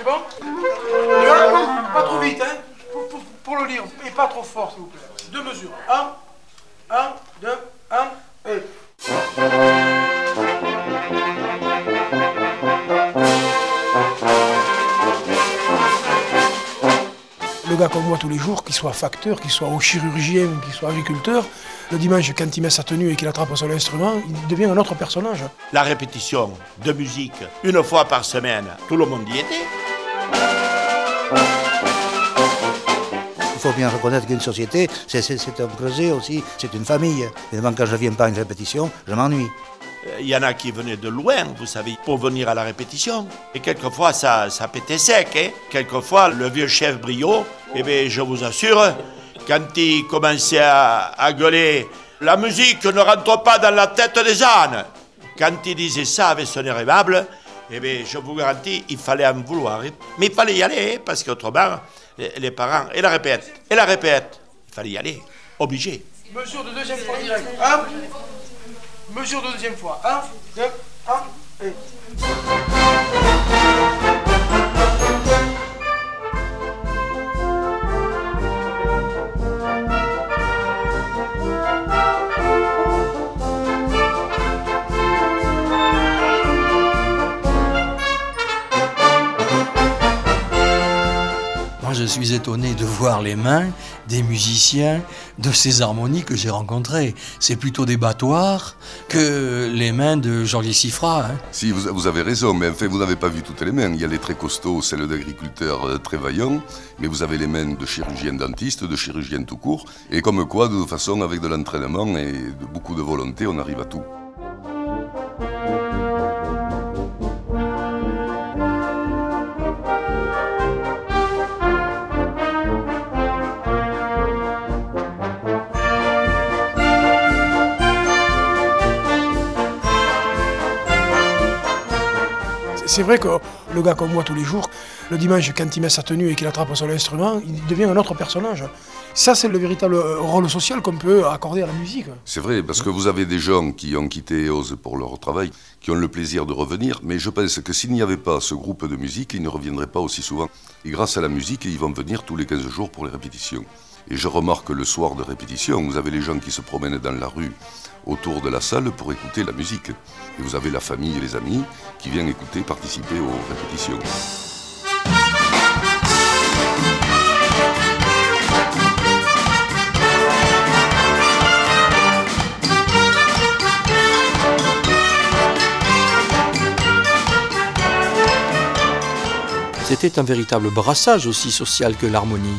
C'est bon Pas trop vite, hein pour, pour- pour le lire, et pas trop fort, s'il vous plaît. Deux mesures. Un, un, deux, un, et... Le gars comme moi tous les jours, qu'il soit facteur, qu'il soit au chirurgien, qu'il soit agriculteur, le dimanche, quand il met sa tenue et qu'il attrape son instrument, il devient un autre personnage. La répétition de musique une fois par semaine, tout le monde y était. Faut bien reconnaître qu'une société, c'est- un projet aussi, c'est une famille. Évidemment, quand je ne viens pas à une répétition, je m'ennuie. Euh, Il y en a qui venaient de loin, vous savez, pour venir à la répétition. Et quelquefois, ça, ça pétait sec. Hein? Quelquefois, le vieux chef Brio, eh bien, je vous assure, quand il commençait à, gueuler « La musique ne rentre pas dans la tête des ânes !» Quand il disait ça avec son air aimable, eh bien, je vous garantis, il fallait en vouloir. Mais il fallait y aller, hein, parce qu'autrement, les, parents... Et la répète, et la répète. Il fallait y aller, obligé. Mesure de deuxième fois direct. Mesure de deuxième fois. Un, deux, un, et. Je suis étonné de voir les mains des musiciens de ces harmonies que j'ai rencontrées. C'est plutôt des battoirs que les mains de Georges Sifra. hein. Si, vous, avez raison, mais enfin, vous n'avez pas vu toutes les mains. Il y a les très costauds, celles d'agriculteurs euh, très vaillants, mais vous avez les mains de chirurgiens dentistes, de chirurgiens tout court, et comme quoi, de toute façon, avec de l'entraînement et beaucoup de volonté, on arrive à tout. C'est vrai que le gars comme moi tous les jours, le dimanche, quand il met sa tenue et qu'il attrape son instrument, il devient un autre personnage. Ça, c'est le véritable rôle social qu'on peut accorder à la musique. C'est vrai, parce que vous avez des gens qui ont quitté EOS pour leur travail, qui ont le plaisir de revenir, mais je pense que s'il n'y avait pas ce groupe de musique, ils ne reviendraient pas aussi souvent. Et grâce à la musique, ils vont venir tous les 15 jours pour les répétitions. Et je remarque le soir de répétition, vous avez les gens qui se promènent dans la rue autour de la salle pour écouter la musique. Et vous avez la famille et les amis qui viennent écouter, participer aux répétitions. C'était un véritable brassage aussi social que l'harmonie.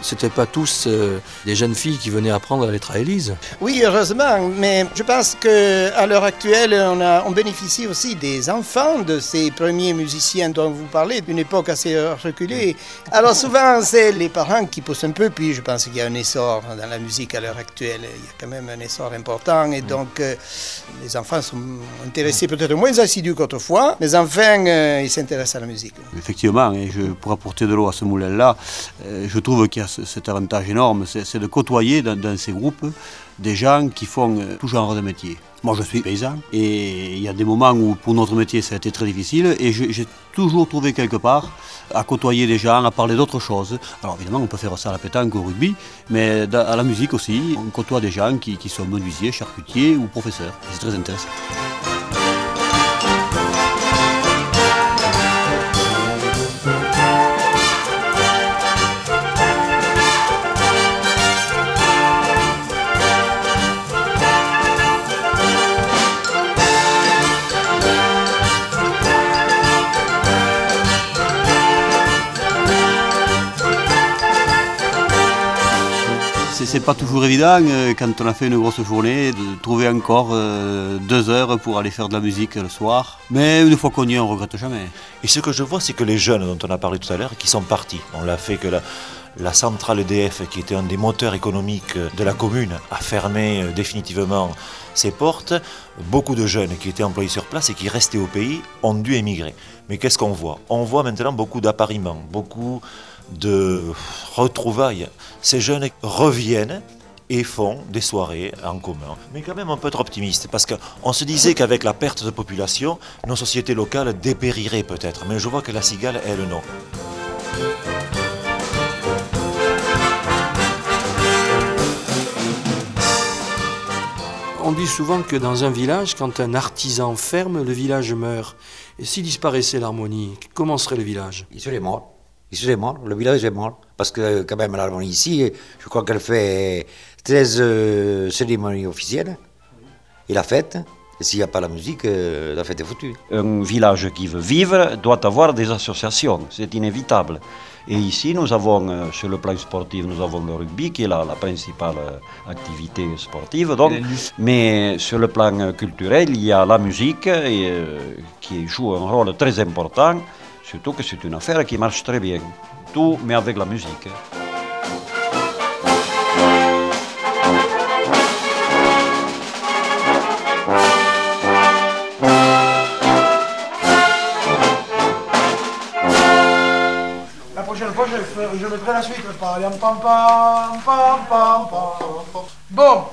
C'était pas tous euh, des jeunes filles qui venaient apprendre la lettre à Élise. Oui, heureusement, mais je pense qu'à l'heure actuelle, on, a- on bénéficie aussi des enfants de ces premiers musiciens dont vous parlez, d'une époque assez reculée. Alors souvent, c'est les parents qui poussent un peu, puis je pense qu'il y a un essor dans la musique à l'heure actuelle. Il y a quand même un essor important, et donc euh, les enfants sont intéressés peut-être moins assidus qu'autrefois, mais enfin, euh, ils s'intéressent à la musique. Effectivement, et je, pour apporter de l'eau à ce moulin-là, euh, je trouve qu'il y a cet avantage énorme, c'est de côtoyer dans, ces groupes des gens qui font euh, tout genre de métier. Moi, je suis paysan, et il y a des moments où pour notre métier, ça a été très difficile, et j'ai toujours trouvé quelque part à côtoyer des gens, à parler d'autres choses. Alors évidemment, on peut faire ça à la pétanque, au rugby, mais à la musique aussi, on côtoie des gens qui, qui sont menuisiers, charcutiers ou professeurs. C'est très intéressant. C'est- pas toujours évident euh, quand on a fait une grosse journée de trouver encore euh, deux heures pour aller faire de la musique le soir. Mais une fois qu'on y est, on regrette jamais. Et ce que je vois, c'est que les jeunes dont on a parlé tout à l'heure, qui sont partis. On l'a fait que la, la centrale EDF, qui était un des moteurs économiques de la commune, a fermé euh, définitivement ses portes. Beaucoup de jeunes qui étaient employés sur place et qui restaient au pays ont dû émigrer. Mais qu'est-ce qu'on voit? On voit maintenant beaucoup d'appariements, beaucoup de retrouvailles. Ces jeunes reviennent et font des soirées en commun. Mais quand même, on peut être optimiste parce qu'on se disait qu'avec la perte de population, nos sociétés locales dépériraient peut-être. Mais je vois que la cigale, elle, non. On dit souvent que dans un village, quand un artisan ferme, le village meurt. Et s'il disparaissait l'harmonie, comment serait le village? Il serait mort. Mort. Le village est mort. Parce que quand même l'harmonie ici, je crois qu'elle fait 13 euh, cérémonies officielles. Et la fête, et s'il n'y a pas la musique, euh, la fête est foutue. Un village qui veut vivre doit avoir des associations, c'est inévitable. Et ici, nous avons, euh, sur le plan sportif, nous avons le rugby qui est la, la principale euh, activité sportive. Donc, mais sur le plan culturel, il y a la musique et, euh, qui joue un rôle très important, surtout que c'est une affaire qui marche très bien. Tout, mais avec la musique. La prochaine fois, je, je mettrai la suite. Bon,